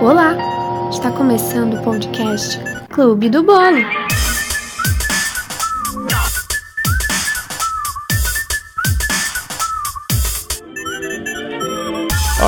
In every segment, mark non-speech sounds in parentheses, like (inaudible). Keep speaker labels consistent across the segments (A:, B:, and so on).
A: Olá! Está começando o podcast Clube do Bolo.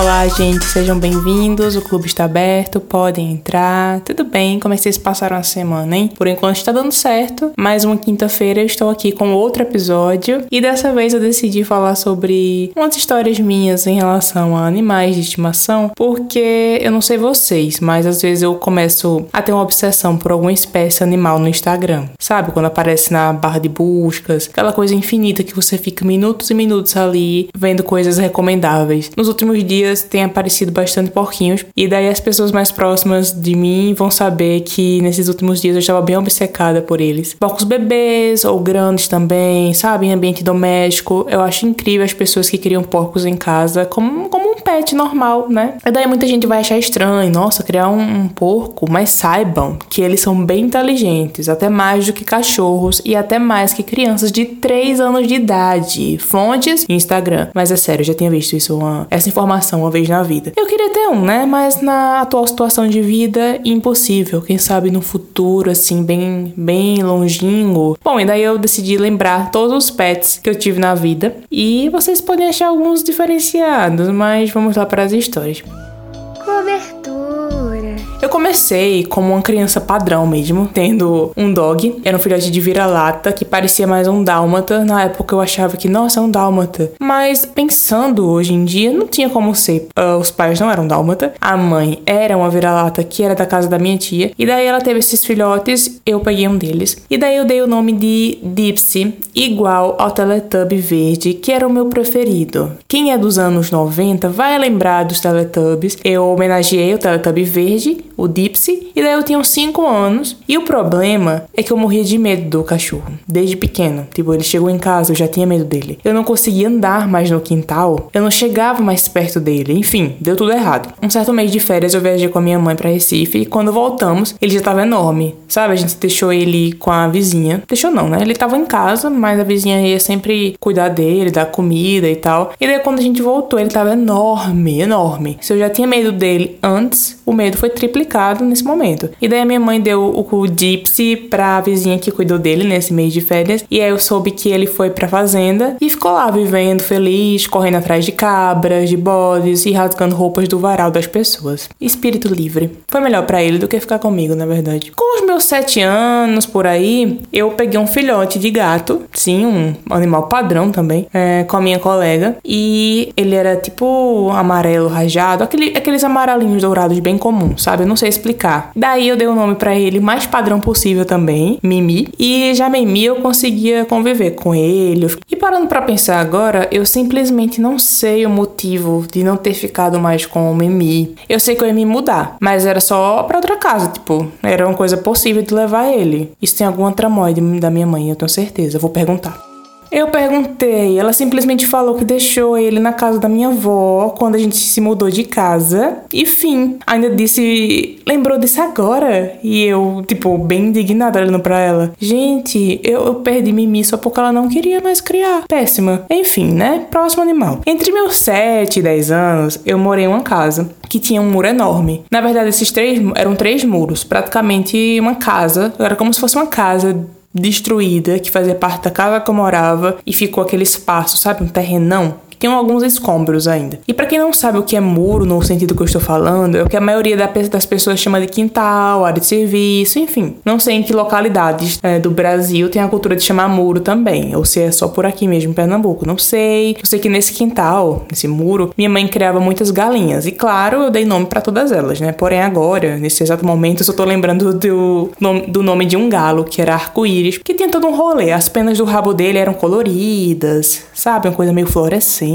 B: Olá, gente, sejam bem-vindos. O clube está aberto, podem entrar. Tudo bem? Como é que vocês passaram a semana, hein? Por enquanto está dando certo. Mais uma quinta-feira eu estou aqui com outro episódio e dessa vez eu decidi falar sobre umas histórias minhas em relação a animais de estimação, porque eu não sei vocês, mas às vezes eu começo a ter uma obsessão por alguma espécie animal no Instagram. Sabe? Quando aparece na barra de buscas, aquela coisa infinita que você fica minutos e minutos ali vendo coisas recomendáveis. Nos últimos dias dias tem aparecido bastante porquinhos. E daí as pessoas mais próximas de mim vão saber que nesses últimos dias eu estava bem obcecada por eles. Porcos bebês ou grandes também, sabe? Em ambiente doméstico. Eu acho incrível as pessoas que criam porcos em casa como, como um pet normal, né? E daí muita gente vai achar estranho, nossa, criar um, um porco. Mas saibam que eles são bem inteligentes, até mais do que cachorros e até mais que crianças de 3 anos de idade. Fontes Instagram. Mas é sério, eu já tinha visto isso, uma, essa informação uma vez na vida. Eu queria ter um, né? Mas na atual situação de vida, impossível. Quem sabe no futuro, assim, bem, bem longínquo. Bom, e daí eu decidi lembrar todos os pets que eu tive na vida. E vocês podem achar alguns diferenciados, mas vamos lá para as histórias. Eu comecei como uma criança padrão mesmo, tendo um dog. Era um filhote de vira-lata que parecia mais um dálmata. Na época eu achava que, nossa, é um dálmata. Mas pensando hoje em dia, não tinha como ser. Uh, os pais não eram dálmata. A mãe era uma vira-lata que era da casa da minha tia. E daí ela teve esses filhotes, eu peguei um deles. E daí eu dei o nome de Dipsy, igual ao Teletubby verde, que era o meu preferido. Quem é dos anos 90 vai lembrar dos Teletubbies. Eu homenageei o Teletubby verde o Dipsy, e daí eu tinha uns 5 anos. E o problema é que eu morria de medo do cachorro, desde pequeno. Tipo, ele chegou em casa, eu já tinha medo dele. Eu não conseguia andar mais no quintal, eu não chegava mais perto dele. Enfim, deu tudo errado. Um certo mês de férias eu viajei com a minha mãe para Recife e quando voltamos, ele já tava enorme. Sabe, a gente deixou ele com a vizinha. Deixou não, né? Ele tava em casa, mas a vizinha ia sempre cuidar dele, dar comida e tal. E daí quando a gente voltou, ele tava enorme, enorme. Se eu já tinha medo dele antes, o medo foi triplicado complicado nesse momento. E daí a minha mãe deu o, o Gypsy pra vizinha que cuidou dele nesse mês de férias. E aí eu soube que ele foi pra fazenda e ficou lá vivendo feliz, correndo atrás de cabras, de bodes e rasgando roupas do varal das pessoas. Espírito livre. Foi melhor para ele do que ficar comigo, na verdade. Com os meus sete anos por aí, eu peguei um filhote de gato, sim, um animal padrão também, é, com a minha colega. E ele era tipo amarelo rajado, aquele, aqueles amarelinhos dourados bem comuns, sabe? Eu não sei explicar. Daí eu dei o um nome para ele mais padrão possível também, Mimi. E já Mimi eu conseguia conviver com ele. E parando para pensar agora, eu simplesmente não sei o motivo de não ter ficado mais com o Mimi. Eu sei que eu ia me mudar, mas era só para outra casa, tipo, era uma coisa possível de levar ele. Isso tem alguma tramóide da minha mãe, eu tenho certeza. Eu vou perguntar. Eu perguntei, ela simplesmente falou que deixou ele na casa da minha avó quando a gente se mudou de casa. E fim, ainda disse, lembrou disso agora? E eu, tipo, bem indignada olhando pra ela. Gente, eu, eu perdi Mimi só porque ela não queria mais criar. Péssima. Enfim, né? Próximo animal. Entre meus 7 e 10 anos, eu morei em uma casa que tinha um muro enorme. Na verdade, esses três eram três muros, praticamente uma casa. Era como se fosse uma casa destruída, que fazia parte da casa que eu morava, e ficou aquele espaço, sabe, um terrenão tem alguns escombros ainda. E para quem não sabe o que é muro, no sentido que eu estou falando, é o que a maioria das pessoas chama de quintal, área de serviço, enfim. Não sei em que localidades é, do Brasil tem a cultura de chamar muro também, ou se é só por aqui mesmo em Pernambuco, não sei. Eu sei que nesse quintal, nesse muro, minha mãe criava muitas galinhas. E claro, eu dei nome para todas elas, né? Porém, agora, nesse exato momento, eu só tô lembrando do, do nome de um galo, que era arco-íris, que tinha todo um rolê. As penas do rabo dele eram coloridas, sabe? Uma coisa meio fluorescente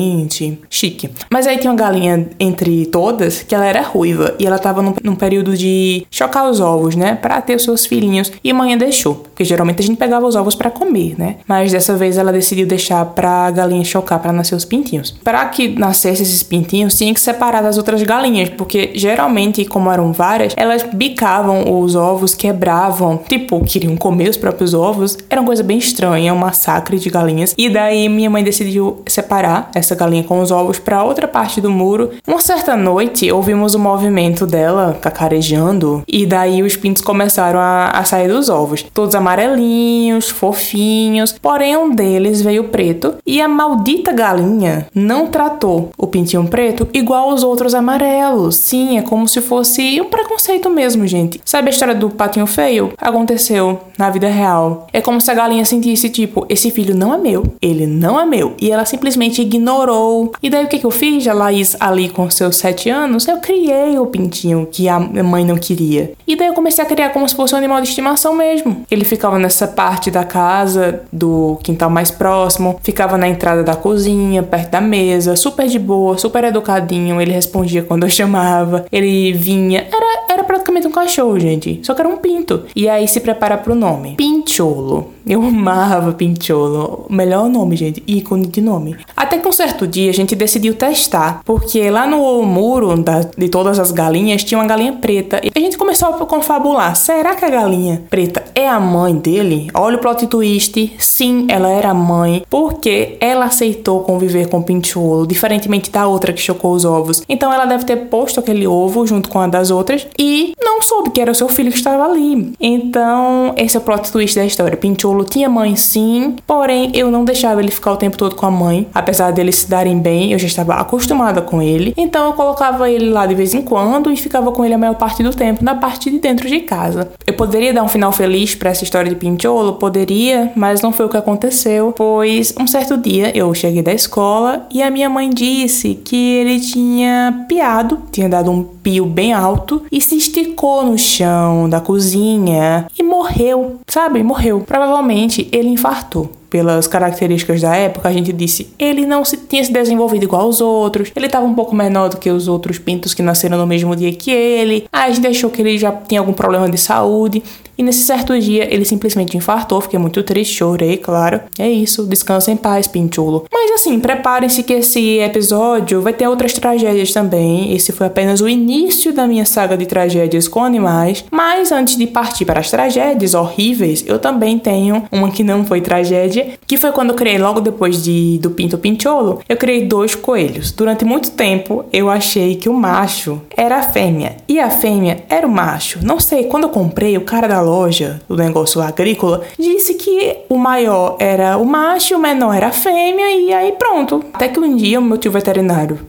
B: chique. Mas aí tinha uma galinha entre todas que ela era ruiva e ela tava num, num período de chocar os ovos, né? Pra ter os seus filhinhos. E a mãe deixou, porque geralmente a gente pegava os ovos para comer, né? Mas dessa vez ela decidiu deixar pra galinha chocar para nascer os pintinhos. Para que nascesse esses pintinhos, tinha que separar das outras galinhas, porque geralmente, como eram várias, elas bicavam os ovos, quebravam, tipo, queriam comer os próprios ovos. Era uma coisa bem estranha, um massacre de galinhas. E daí minha mãe decidiu separar essa galinha com os ovos para outra parte do muro. Uma certa noite, ouvimos o movimento dela cacarejando e daí os pintos começaram a, a sair dos ovos. Todos amarelinhos, fofinhos, porém um deles veio preto e a maldita galinha não tratou o pintinho preto igual os outros amarelos. Sim, é como se fosse um preconceito mesmo, gente. Sabe a história do patinho feio? Aconteceu na vida real. É como se a galinha sentisse tipo, esse filho não é meu, ele não é meu. E ela simplesmente ignorou. E daí o que, que eu fiz? A Laís ali com seus sete anos, eu criei o pintinho que a mãe não queria. E daí eu comecei a criar como se fosse um animal de estimação mesmo. Ele ficava nessa parte da casa, do quintal mais próximo, ficava na entrada da cozinha, perto da mesa, super de boa, super educadinho. Ele respondia quando eu (laughs) chamava, ele vinha. Era, era praticamente um cachorro, gente. Só que era um pinto. E aí se prepara pro nome: Pincholo. Eu amava Pincholo. Melhor nome, gente. Ícone de nome. Até que um certo dia a gente decidiu testar, porque lá no muro da, de todas as galinhas tinha uma galinha preta. E a gente começou a confabular. Será que a galinha preta é a mãe dele? Olha o plot twist. Sim, ela era mãe, porque ela aceitou conviver com Pincholo, diferentemente da outra que chocou os ovos. Então ela deve ter posto aquele ovo junto com a das outras e não soube que era o seu filho que estava ali. Então, esse é o plot twist da história. Pincholo tinha mãe sim, porém eu não deixava ele ficar o tempo todo com a mãe, apesar deles se darem bem, eu já estava acostumada com ele. Então eu colocava ele lá de vez em quando e ficava com ele a maior parte do tempo na parte de dentro de casa. Eu poderia dar um final feliz para essa história de Pincholo, poderia, mas não foi o que aconteceu, pois um certo dia eu cheguei da escola e a minha mãe disse que ele tinha piado, tinha dado um pio bem alto e se esticou no chão da cozinha e morreu, sabe? Morreu. Provavelmente Provavelmente ele infartou pelas características da época, a gente disse ele não se, tinha se desenvolvido igual aos outros, ele estava um pouco menor do que os outros pintos que nasceram no mesmo dia que ele. Aí a gente achou que ele já tinha algum problema de saúde. E nesse certo dia ele simplesmente infartou, fiquei muito triste, chorei, claro. É isso, descansa em paz, pinchulo. Mas assim, preparem-se que esse episódio vai ter outras tragédias também. Esse foi apenas o início da minha saga de tragédias com animais. Mas antes de partir para as tragédias horríveis, eu também tenho uma que não foi tragédia que foi quando eu criei logo depois de, do Pinto Pincholo, eu criei dois coelhos. Durante muito tempo eu achei que o macho era a fêmea e a fêmea era o macho. Não sei, quando eu comprei, o cara da loja, do negócio agrícola, disse que o maior era o macho, o menor era a fêmea e aí pronto. Até que um dia o meu tio veterinário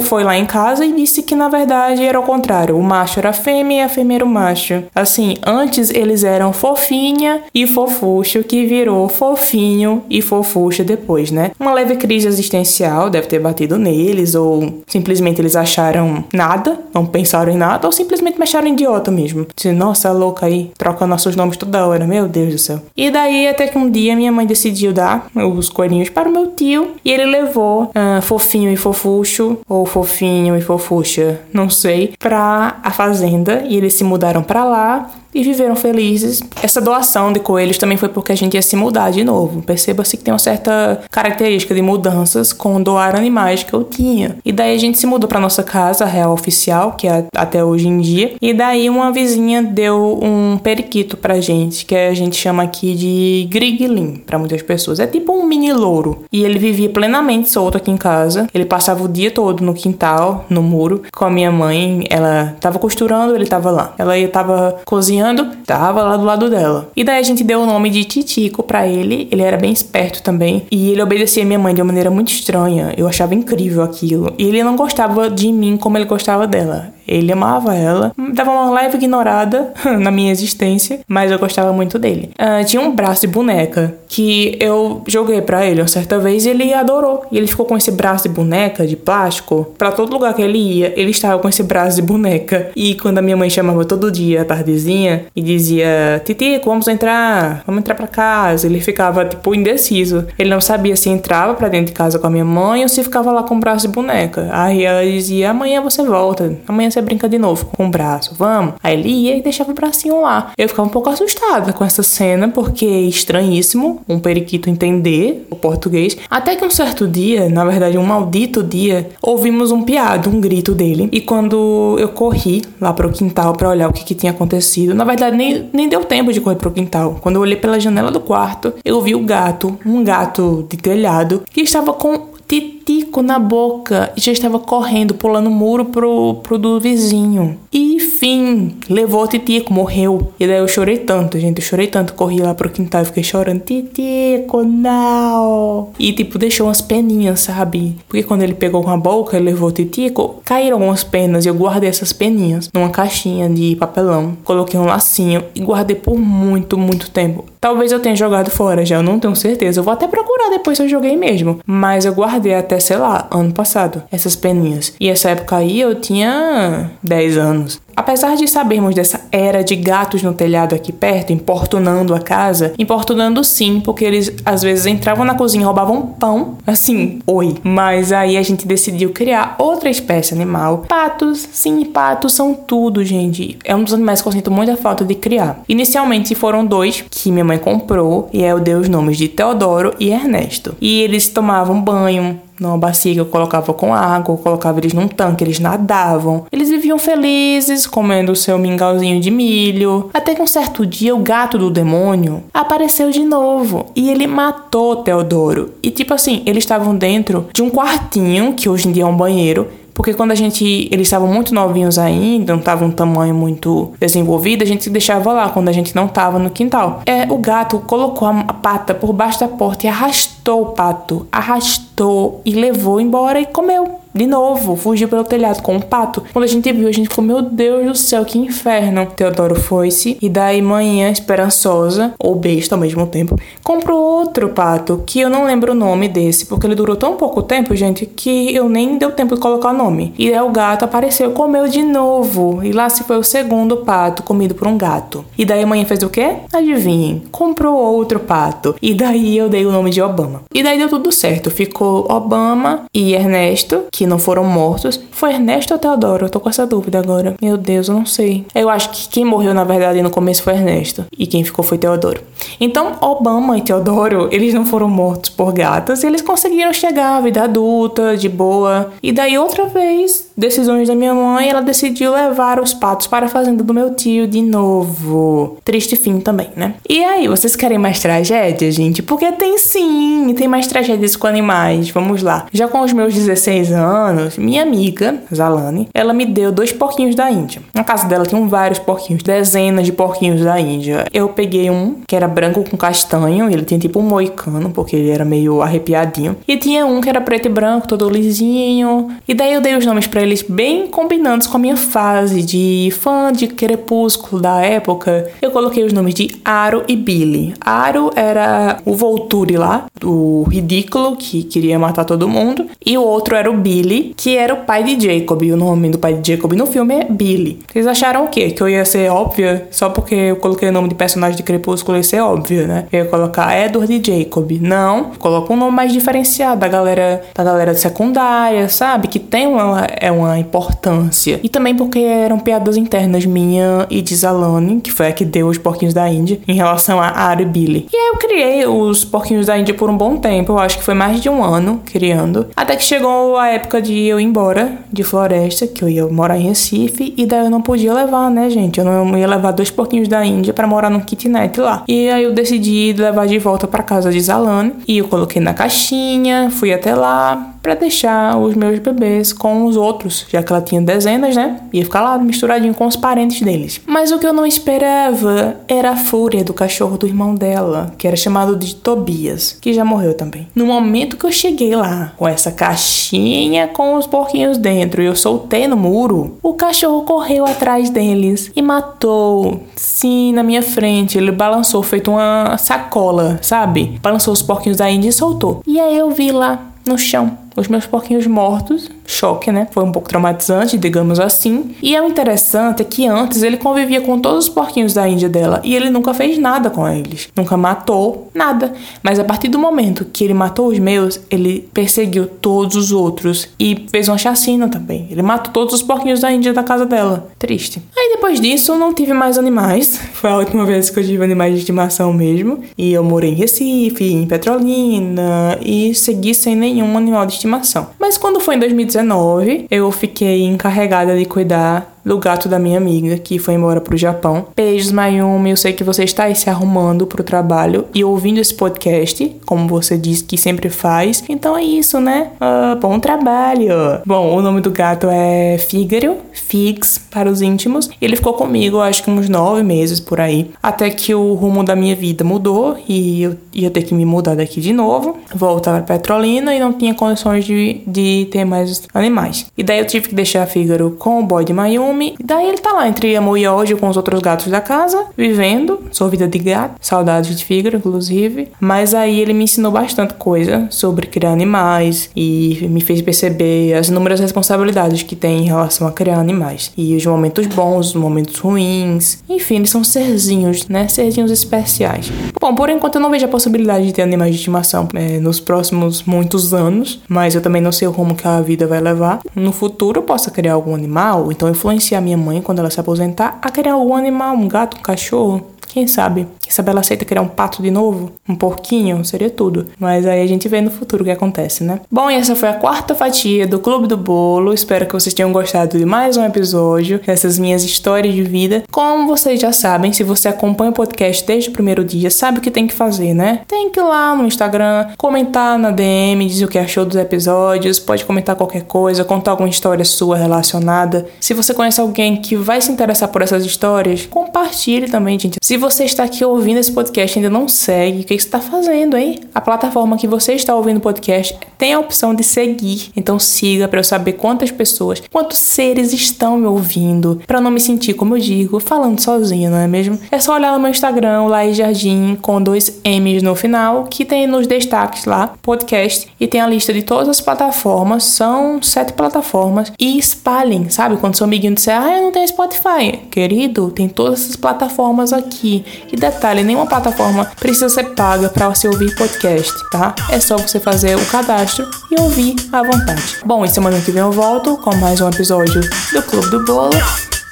B: foi lá em casa e disse que na verdade era o contrário. O macho era a fêmea e a fêmea era o macho. Assim, antes eles eram fofinha e fofucho que virou fofinho e fofucha depois, né? Uma leve crise existencial deve ter batido neles, ou simplesmente eles acharam nada, não pensaram em nada, ou simplesmente me acharam idiota mesmo. Disse, nossa, é louca aí, troca nossos nomes toda hora, meu Deus do céu. E daí, até que um dia minha mãe decidiu dar os coelhinhos para o meu tio, e ele levou uh, fofinho e fofucho, ou fofinho e fofucha, não sei, pra a fazenda, e eles se mudaram para lá e viveram felizes. Essa doação de coelhos também foi porque a gente ia se mudar de novo. Perceba-se que tem uma certa característica de mudanças com doar animais que eu tinha. E daí a gente se mudou para nossa casa real oficial, que é até hoje em dia. E daí uma vizinha deu um periquito pra gente, que a gente chama aqui de griglim para muitas pessoas. É tipo um mini louro. E ele vivia plenamente solto aqui em casa. Ele passava o dia todo no quintal, no muro, com a minha mãe. Ela tava costurando, ele tava lá. Ela tava cozinhando cozinhando, tava lá do lado dela. E daí a gente deu o nome de Titico para ele, ele era bem esperto também, e ele obedecia minha mãe de uma maneira muito estranha. Eu achava incrível aquilo. E ele não gostava de mim como ele gostava dela. Ele amava ela, dava uma leve ignorada (laughs) na minha existência, mas eu gostava muito dele. Uh, tinha um braço de boneca que eu joguei para ele uma certa vez e ele adorou. E ele ficou com esse braço de boneca de plástico para todo lugar que ele ia. Ele estava com esse braço de boneca. E quando a minha mãe chamava todo dia, tardezinha, e dizia: Titico, vamos entrar, vamos entrar para casa. Ele ficava tipo indeciso. Ele não sabia se entrava para dentro de casa com a minha mãe ou se ficava lá com o braço de boneca. Aí ela dizia: Amanhã você volta, amanhã você brinca de novo com o braço, vamos? Aí ele ia e deixava o bracinho lá. Eu ficava um pouco assustada com essa cena, porque é estranhíssimo um periquito entender o português. Até que um certo dia, na verdade um maldito dia, ouvimos um piado, um grito dele. E quando eu corri lá pro quintal para olhar o que, que tinha acontecido, na verdade nem, nem deu tempo de correr pro quintal. Quando eu olhei pela janela do quarto, eu vi o gato, um gato de telhado, que estava com titico na boca e já estava correndo, pulando o muro pro, pro do vizinho. E fim, levou o titico, morreu. E daí eu chorei tanto, gente, eu chorei tanto, corri lá pro quintal e fiquei chorando, titico, não. E tipo, deixou umas peninhas, sabe? Porque quando ele pegou com a boca, ele levou o titico, caíram algumas penas e eu guardei essas peninhas numa caixinha de papelão. Coloquei um lacinho e guardei por muito, muito tempo. Talvez eu tenha jogado fora já, eu não tenho certeza. Eu vou até procurar depois se eu joguei mesmo. Mas eu guardei até, sei lá, ano passado, essas peninhas. E essa época aí eu tinha 10 anos. Apesar de sabermos dessa era de gatos no telhado aqui perto, importunando a casa, importunando sim, porque eles às vezes entravam na cozinha e roubavam pão, assim, oi. Mas aí a gente decidiu criar outra espécie animal. Patos, sim, patos são tudo, gente. É um dos animais que eu sinto muita falta de criar. Inicialmente foram dois que minha mãe comprou, e eu dei os nomes de Teodoro e Ernesto. E eles tomavam banho, numa bacia que eu colocava com água, eu colocava eles num tanque, eles nadavam. Eles viviam felizes, comendo o seu mingauzinho de milho. Até que um certo dia o gato do demônio apareceu de novo e ele matou Teodoro. E tipo assim, eles estavam dentro de um quartinho, que hoje em dia é um banheiro, porque quando a gente. Eles estavam muito novinhos ainda, não estavam um tamanho muito desenvolvido, a gente deixava lá quando a gente não estava no quintal. É, o gato colocou a pata por baixo da porta e arrastou o pato. Arrastou e levou embora e comeu de novo, fugiu pelo telhado com um pato. Quando a gente viu, a gente ficou, meu Deus do céu, que inferno. Teodoro foi-se e daí manhã, esperançosa, ou besta ao mesmo tempo, comprou outro pato, que eu não lembro o nome desse, porque ele durou tão pouco tempo, gente, que eu nem deu tempo de colocar o nome. E aí o gato apareceu comeu de novo. E lá se foi o segundo pato comido por um gato. E daí manhã fez o quê? Adivinhem, comprou outro pato. E daí eu dei o nome de Obama. E daí deu tudo certo. Ficou Obama e Ernesto, que que não foram mortos foi Ernesto ou Teodoro? Eu tô com essa dúvida agora. Meu Deus, eu não sei. Eu acho que quem morreu, na verdade, no começo foi Ernesto. E quem ficou foi Teodoro. Então, Obama e Teodoro, (laughs) eles não foram mortos por gatas. E eles conseguiram chegar à vida adulta, de boa. E daí, outra vez, decisões da minha mãe, ela decidiu levar os patos para a fazenda do meu tio de novo. Triste fim também, né? E aí, vocês querem mais tragédia, gente? Porque tem sim, tem mais tragédias com animais. Vamos lá. Já com os meus 16 anos, minha amiga Zalane, ela me deu dois porquinhos da Índia. Na casa dela tinham vários porquinhos, dezenas de porquinhos da Índia. Eu peguei um que era branco com castanho, ele tinha tipo um moicano, porque ele era meio arrepiadinho. E tinha um que era preto e branco, todo lisinho. E daí eu dei os nomes para eles bem combinantes com a minha fase de fã de Crepúsculo da época. Eu coloquei os nomes de Aro e Billy. Aro era o Volturi lá, o ridículo que queria matar todo mundo. E o outro era o Billy, que era o pai de Jacob. E o nome do pai de Jacob no filme é Billy. Vocês acharam o quê? Que eu ia ser óbvia só porque eu coloquei o nome de personagem de Crepúsculo ia ser óbvio, né? Eu ia colocar Edward e Jacob. Não, coloca um nome mais diferenciado da galera da galera secundária, sabe? Que tem uma, é uma importância. E também porque eram piadas internas minha e de Zalane, que foi a que deu os porquinhos da Índia, em relação a Ari e Billy. E aí eu criei os porquinhos da Índia por um bom tempo, eu acho que foi mais de um ano criando. Até que chegou a época de eu ir embora de Floresta, que eu ia morar em Recife, e daí eu não podia levar, né, gente? Eu não ia levar dois porquinhos da Índia para morar num kitnet lá. E aí eu decidi levar de volta para casa de Zalane, e eu coloquei na caixinha, fui até lá, para deixar os meus bebês com os outros, já que ela tinha dezenas, né? Ia ficar lá misturadinho com os parentes deles. Mas o que eu não esperava era a fúria do cachorro do irmão dela, que era chamado de Tobias, que já morreu também. No momento que eu cheguei lá, com essa caixinha com os porquinhos dentro e eu soltei no muro, o cachorro correu atrás deles e matou. Sim, na minha frente. Ele balançou, feito uma sacola, sabe? Balançou os porquinhos da Índia e soltou. E aí eu vi lá no chão os meus porquinhos mortos choque, né? Foi um pouco traumatizante, digamos assim. E é interessante é que antes ele convivia com todos os porquinhos da Índia dela e ele nunca fez nada com eles. Nunca matou nada. Mas a partir do momento que ele matou os meus, ele perseguiu todos os outros e fez uma chacina também. Ele matou todos os porquinhos da Índia da casa dela. Triste. Aí depois disso, não tive mais animais. (laughs) Foi a última vez que eu tive animais de estimação mesmo. E eu morei em Recife, em Petrolina e segui sem nenhum animal de estimação. Mas quando foi em 2019, 2019, eu fiquei encarregada de cuidar do gato da minha amiga que foi embora pro Japão. Beijos, Mayumi. Eu sei que você está aí se arrumando pro trabalho e ouvindo esse podcast, como você disse que sempre faz. Então é isso, né? Uh, bom trabalho. Bom, o nome do gato é Fígaro, Figs para os íntimos. Ele ficou comigo, acho que uns nove meses por aí, até que o rumo da minha vida mudou e eu ia ter que me mudar daqui de novo, voltar para Petrolina e não tinha condições de, de ter mais animais. E daí eu tive que deixar Fígaro com o boy de Mayumi. E daí ele tá lá entre amor e ódio com os outros gatos da casa, vivendo sua vida de gato, saudades de Fígaro, inclusive. Mas aí ele me ensinou bastante coisa sobre criar animais e me fez perceber as inúmeras responsabilidades que tem em relação a criar animais. E os momentos bons, os momentos ruins. Enfim, eles são serzinhos, né? Serzinhos especiais. Bom, por enquanto eu não vejo a possibilidade de ter animais de estimação é, nos próximos muitos anos, mas eu também não sei o rumo que a vida vai levar. No futuro eu possa criar algum animal, então influenciar minha mãe quando ela se aposentar a criar algum animal, um gato, um cachorro. Quem sabe? Isabela aceita criar um pato de novo? Um porquinho? Seria tudo. Mas aí a gente vê no futuro o que acontece, né? Bom, e essa foi a quarta fatia do Clube do Bolo. Espero que vocês tenham gostado de mais um episódio dessas minhas histórias de vida. Como vocês já sabem, se você acompanha o podcast desde o primeiro dia, sabe o que tem que fazer, né? Tem que ir lá no Instagram, comentar na DM, dizer o que achou dos episódios, pode comentar qualquer coisa, contar alguma história sua relacionada. Se você conhece alguém que vai se interessar por essas histórias, compartilhe também, gente. Se você está aqui ouvindo ouvindo esse podcast e ainda não segue, o que, você está fazendo, hein? A plataforma que você está ouvindo o podcast tem a opção de seguir. Então siga para eu saber quantas pessoas, quantos seres estão me ouvindo, para não me sentir, como eu digo, falando sozinha, não é mesmo? É só olhar no meu Instagram, Laís Jardim, com dois M's no final, que tem nos destaques lá, podcast, e tem a lista de todas as plataformas, são sete plataformas, e espalhem, sabe? Quando seu amiguinho disser, ah, eu não tenho Spotify. Querido, tem todas essas plataformas aqui. E detalhe, detalhe, nenhuma plataforma precisa ser paga para você ouvir podcast, tá? É só você fazer o cadastro e ouvir à vontade. Bom, e semana que vem eu volto com mais um episódio do Clube do Bolo.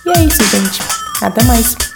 B: E é isso, gente. Até mais.